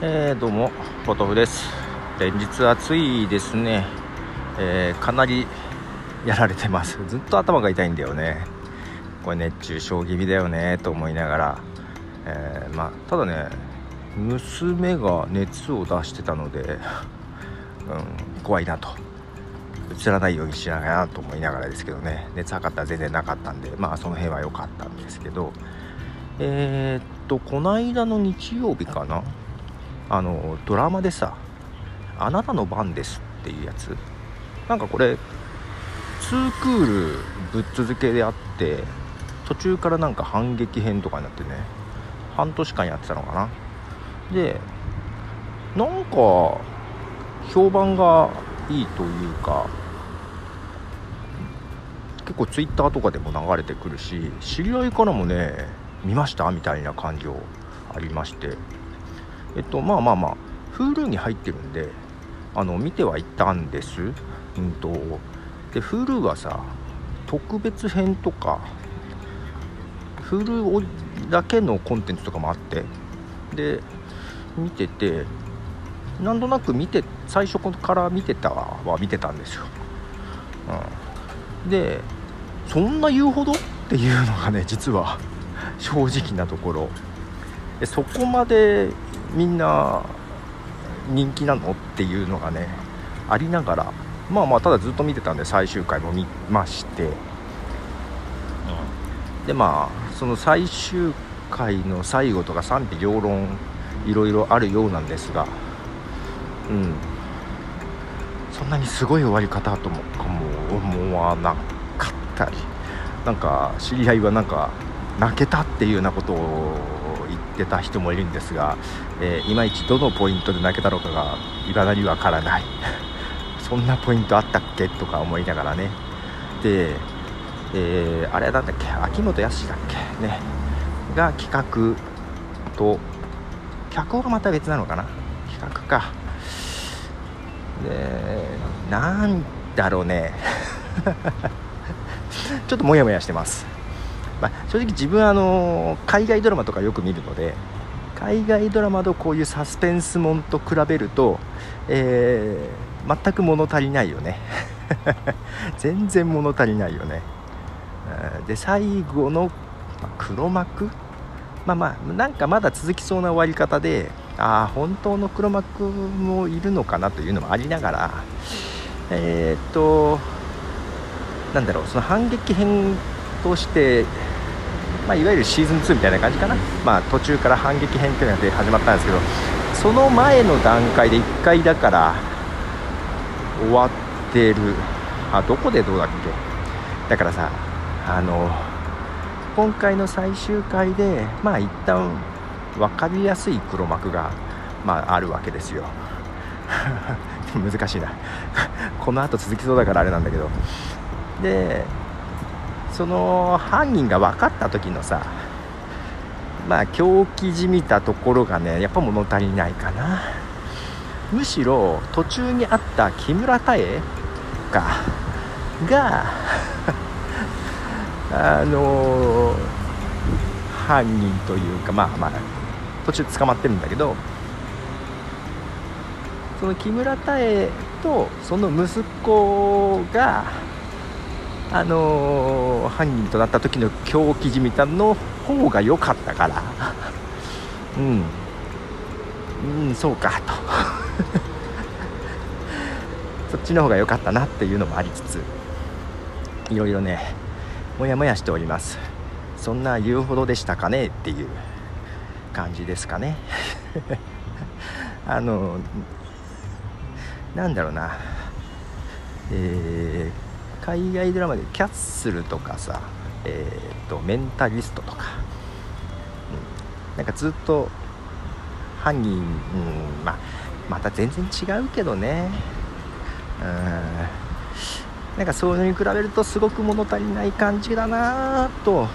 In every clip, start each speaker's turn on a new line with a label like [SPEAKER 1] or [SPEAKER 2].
[SPEAKER 1] えー、どうもポトフです。連日暑いですね、えー、かなりやられてます。ずっと頭が痛いんだよね。これ熱中症気味だよね。と思いながら、えー、まあ、ただね娘が熱を出してたので、うん、怖いなと。映らないようにしながらと思いながらですけどね。熱測ったら全然なかったんでまあその辺は良かったんですけど。えー、っとこの間の日曜日かなあのドラマでさ「あなたの番です」っていうやつ。なんかこれ2クールぶっ続けであって途中からなんか反撃編とかになってね半年間やってたのかな。でなんか評判がいいというか結構 twitter とかでも流れてくるし知り合いからもね見ましたみたいな感情ありまして。えっとまあまあまあ Hulu に入ってるんであの見てはいたんです。うんとで Hulu はさ特別編とか Hulu だけのコンテンツとかもあってで見ててなんとなく見て最初から見てたは見てたんですよ、うん、でそんな言うほど？っていうのがね実は正直なところ。そこまでみんな人気なのっていうのがねありながらまあまあただずっと見てたんで最終回も見まして、うん、でまあその最終回の最後とか賛否両論いろいろあるようなんですがうん。そんなにすごい終わり方とも思わなかったりなんか知り合いはなんか泣けたっていうようなことを言ってた人もいるんですが、えー、いまいちどのポイントで泣けたのかがいまだにわからない。そんなポイントあったっけ？とか思いながらね。で、えー、あれなんだっけ？秋元康だっけ？ね。が企画と脚本がまた別なのかな？企画か。でなんだろうね。ちょっとモヤモヤしてます。まあ、正直自分はあの海外ドラマとかよく見るので海外ドラマとこういうサスペンスもんと比べると、えー、全く物足りないよね。全然物足りないよね。で最後の黒幕？まあまあなんかまだ続きそうな終わり方でああ本当の黒幕もいるのかなというのもありながらえー、っとなんだろうその反撃編としてまあ、いわゆるシーズン2みたいな感じかな、まあ、途中から反撃編っていうのが始まったんですけどその前の段階で1回だから終わってる。あどこでどうだっけ？だからさあの今回の最終回でまあ一旦分かりやすい黒幕が、まあ、あるわけですよ。難しいな。この後続きそうだからあれなんだけど。でその犯人が分かった時のさまあ狂気じみたところがねやっぱ物足りないかな。むしろ途中にあった木村多江かが あのー、犯人というかまあまあ途中捕まってるんだけどその木村多江とその息子があのー、犯人となった時の狂気じみたの方が良かったから。うん。うんそうかと。そっちの方が良かったなっていうのもありつついろいろねモヤモヤしております。そんな言うほどでしたかねっていう感じですかね。あのなんだろうな。えー海外ドラマでキャッスルとかさ、えーと、メンタリストとか、うん、なんかずっと犯人、うんまあ、また全然違うけどね。うん。なんかそういうのに比べるとすごく物足りない感じだなと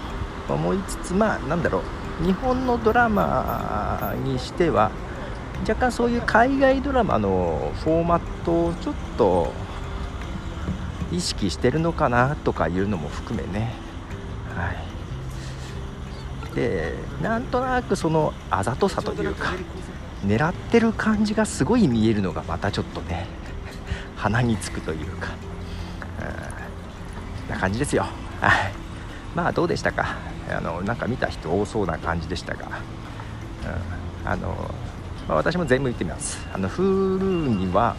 [SPEAKER 1] 思いつつまあなんだろう。日本のドラマにしては若干そういう海外ドラマのフォーマットをちょっと意識してるのかなとかいうのも含めね、はい、でなんとなくそのあざとさというか狙ってる感じがすごい見えるのがまたちょっとね 鼻につくというか、うん、な感じですよ。はい。まあどうでしたか？あのなんか見た人多そうな感じでしたが、うん、あの、まあ、私も全部見てみます。あの Hulu には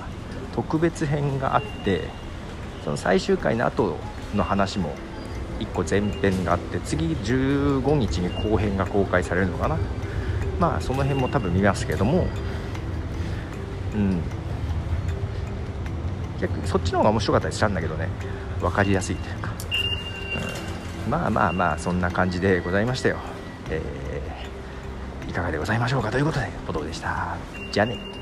[SPEAKER 1] 特別編があってその最終回の後の話も1個前編があって次15日に後編が公開されるのかな。まあその辺も多分見ますけども。うん。逆にそっちの方が面白かったりしたんだけどね。分かりやすいというか、うん、まあまあまあそんな感じでございましたよ、えー、いかがでございましょうかということでポトでした。じゃあね。